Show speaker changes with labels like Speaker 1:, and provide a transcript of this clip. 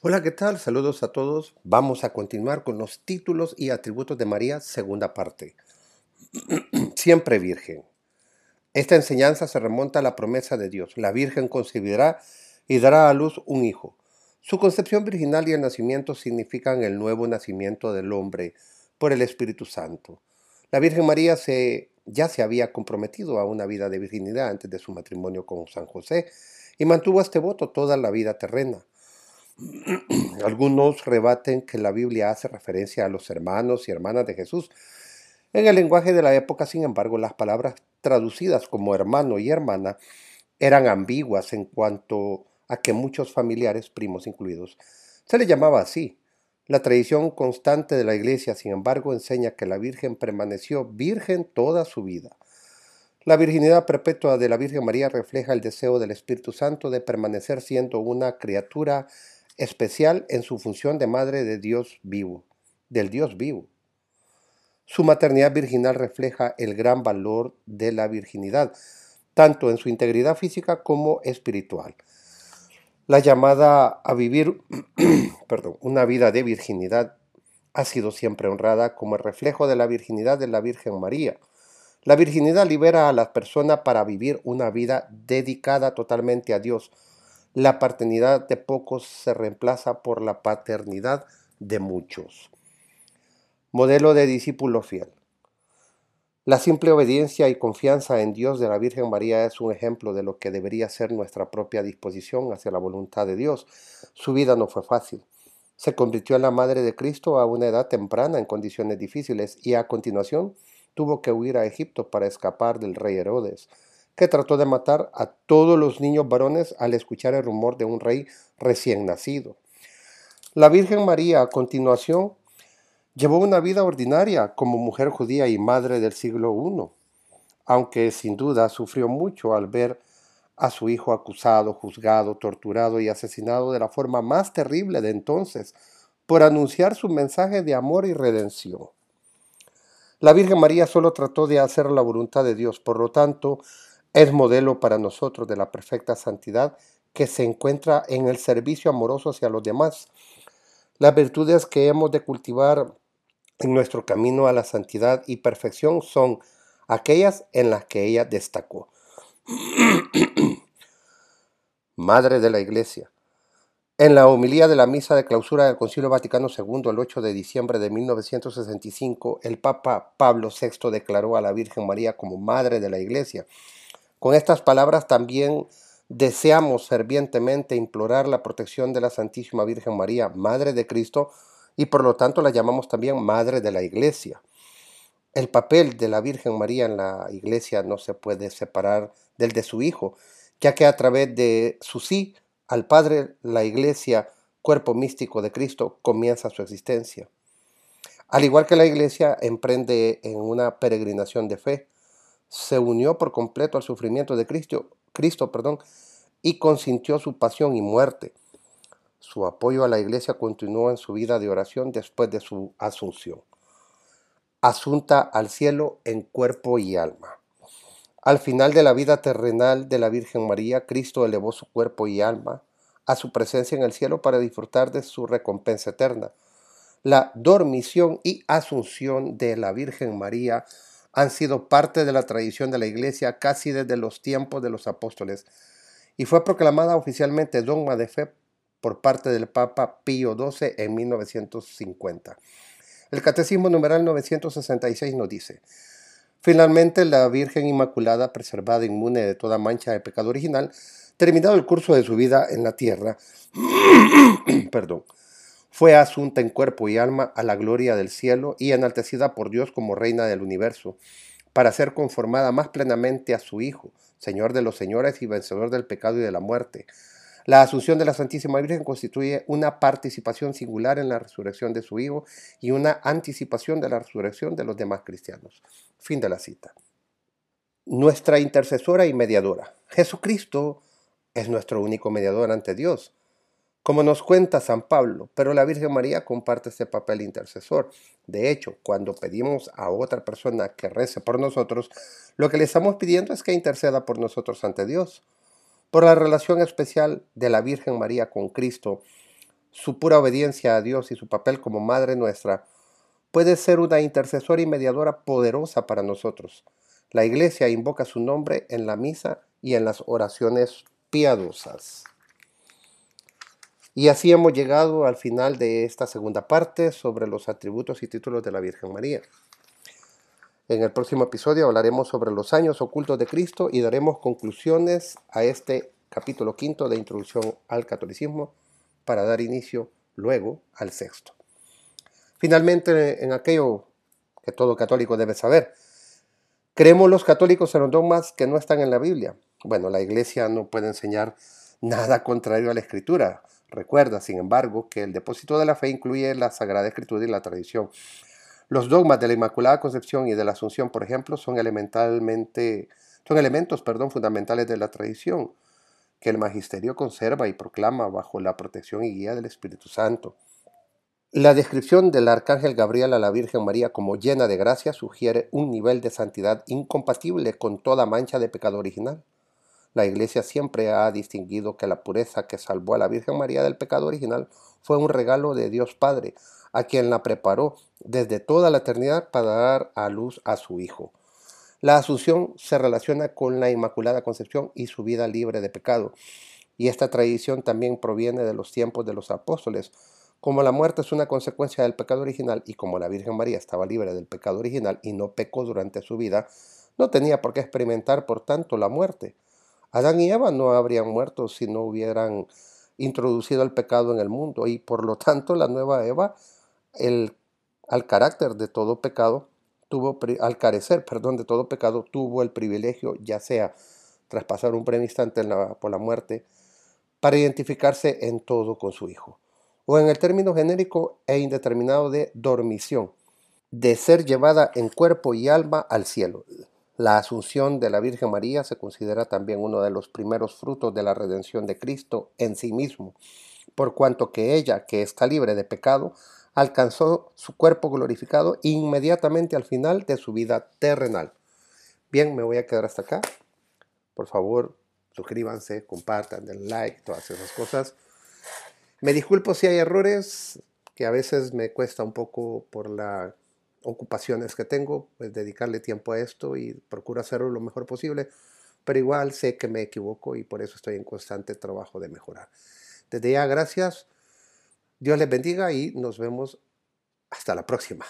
Speaker 1: Hola, ¿qué tal? Saludos a todos. Vamos a continuar con los títulos y atributos de María, segunda parte. Siempre Virgen. Esta enseñanza se remonta a la promesa de Dios. La Virgen concebirá y dará a luz un hijo. Su concepción virginal y el nacimiento significan el nuevo nacimiento del hombre por el Espíritu Santo. La Virgen María ya se había comprometido a una vida de virginidad antes de su matrimonio con San José y mantuvo este voto toda la vida terrena. Algunos rebaten que la Biblia hace referencia a los hermanos y hermanas de Jesús. En el lenguaje de la época, sin embargo, las palabras traducidas como hermano y hermana eran ambiguas en cuanto a que muchos familiares, primos incluidos, se le llamaba así. La tradición constante de la Iglesia, sin embargo, enseña que la Virgen permaneció virgen toda su vida. La virginidad perpetua de la Virgen María refleja el deseo del Espíritu Santo de permanecer siendo una criatura especial en su función de madre de Dios vivo, del Dios vivo. Su maternidad virginal refleja el gran valor de la virginidad, tanto en su integridad física como espiritual. La llamada a vivir perdón, una vida de virginidad ha sido siempre honrada como el reflejo de la virginidad de la Virgen María. La virginidad libera a la persona para vivir una vida dedicada totalmente a Dios, la paternidad de pocos se reemplaza por la paternidad de muchos. Modelo de discípulo fiel. La simple obediencia y confianza en Dios de la Virgen María es un ejemplo de lo que debería ser nuestra propia disposición hacia la voluntad de Dios. Su vida no fue fácil. Se convirtió en la madre de Cristo a una edad temprana en condiciones difíciles y a continuación tuvo que huir a Egipto para escapar del rey Herodes que trató de matar a todos los niños varones al escuchar el rumor de un rey recién nacido. La Virgen María a continuación llevó una vida ordinaria como mujer judía y madre del siglo I, aunque sin duda sufrió mucho al ver a su hijo acusado, juzgado, torturado y asesinado de la forma más terrible de entonces por anunciar su mensaje de amor y redención. La Virgen María solo trató de hacer la voluntad de Dios, por lo tanto, es modelo para nosotros de la perfecta santidad que se encuentra en el servicio amoroso hacia los demás. Las virtudes que hemos de cultivar en nuestro camino a la santidad y perfección son aquellas en las que ella destacó. Madre de la Iglesia. En la homilía de la misa de clausura del Concilio Vaticano II el 8 de diciembre de 1965, el Papa Pablo VI declaró a la Virgen María como Madre de la Iglesia con estas palabras también deseamos fervientemente implorar la protección de la Santísima Virgen María, Madre de Cristo, y por lo tanto la llamamos también Madre de la Iglesia. El papel de la Virgen María en la Iglesia no se puede separar del de su Hijo, ya que a través de su sí al Padre, la Iglesia, cuerpo místico de Cristo, comienza su existencia. Al igual que la Iglesia emprende en una peregrinación de fe, se unió por completo al sufrimiento de Cristo, Cristo perdón, y consintió su pasión y muerte. Su apoyo a la iglesia continuó en su vida de oración después de su asunción. Asunta al cielo en cuerpo y alma. Al final de la vida terrenal de la Virgen María, Cristo elevó su cuerpo y alma a su presencia en el cielo para disfrutar de su recompensa eterna. La dormición y asunción de la Virgen María han sido parte de la tradición de la Iglesia casi desde los tiempos de los apóstoles y fue proclamada oficialmente dogma de fe por parte del Papa Pío XII en 1950. El Catecismo numeral 966 nos dice, Finalmente, la Virgen Inmaculada, preservada inmune de toda mancha de pecado original, terminado el curso de su vida en la tierra, perdón, fue asunta en cuerpo y alma a la gloria del cielo y enaltecida por Dios como reina del universo, para ser conformada más plenamente a su Hijo, Señor de los señores y vencedor del pecado y de la muerte. La asunción de la Santísima Virgen constituye una participación singular en la resurrección de su Hijo y una anticipación de la resurrección de los demás cristianos. Fin de la cita. Nuestra intercesora y mediadora. Jesucristo es nuestro único mediador ante Dios como nos cuenta San Pablo, pero la Virgen María comparte ese papel intercesor. De hecho, cuando pedimos a otra persona que rece por nosotros, lo que le estamos pidiendo es que interceda por nosotros ante Dios. Por la relación especial de la Virgen María con Cristo, su pura obediencia a Dios y su papel como Madre nuestra, puede ser una intercesora y mediadora poderosa para nosotros. La Iglesia invoca su nombre en la misa y en las oraciones piadosas. Y así hemos llegado al final de esta segunda parte sobre los atributos y títulos de la Virgen María. En el próximo episodio hablaremos sobre los años ocultos de Cristo y daremos conclusiones a este capítulo quinto de Introducción al Catolicismo para dar inicio luego al sexto. Finalmente, en aquello que todo católico debe saber, creemos los católicos en los dogmas que no están en la Biblia. Bueno, la Iglesia no puede enseñar nada contrario a la Escritura. Recuerda, sin embargo, que el depósito de la fe incluye la Sagrada Escritura y la tradición. Los dogmas de la Inmaculada Concepción y de la Asunción, por ejemplo, son elementalmente son elementos, perdón, fundamentales de la tradición que el magisterio conserva y proclama bajo la protección y guía del Espíritu Santo. La descripción del arcángel Gabriel a la Virgen María como llena de gracia sugiere un nivel de santidad incompatible con toda mancha de pecado original. La Iglesia siempre ha distinguido que la pureza que salvó a la Virgen María del pecado original fue un regalo de Dios Padre, a quien la preparó desde toda la eternidad para dar a luz a su Hijo. La asunción se relaciona con la Inmaculada Concepción y su vida libre de pecado. Y esta tradición también proviene de los tiempos de los apóstoles. Como la muerte es una consecuencia del pecado original y como la Virgen María estaba libre del pecado original y no pecó durante su vida, no tenía por qué experimentar por tanto la muerte. Adán y Eva no habrían muerto si no hubieran introducido el pecado en el mundo y por lo tanto la nueva Eva, el, al carácter de todo pecado, tuvo, al carecer perdón, de todo pecado, tuvo el privilegio, ya sea tras pasar un breve instante por la muerte, para identificarse en todo con su Hijo, o en el término genérico e indeterminado de dormición, de ser llevada en cuerpo y alma al cielo. La asunción de la Virgen María se considera también uno de los primeros frutos de la redención de Cristo en sí mismo, por cuanto que ella, que está libre de pecado, alcanzó su cuerpo glorificado inmediatamente al final de su vida terrenal. Bien, me voy a quedar hasta acá. Por favor, suscríbanse, compartan, den like, todas esas cosas. Me disculpo si hay errores, que a veces me cuesta un poco por las ocupaciones que tengo, pues dedicarle tiempo a esto y procuro hacerlo lo mejor posible, pero igual sé que me equivoco y por eso estoy en constante trabajo de mejorar. Desde ya, gracias. Dios les bendiga y nos vemos hasta la próxima.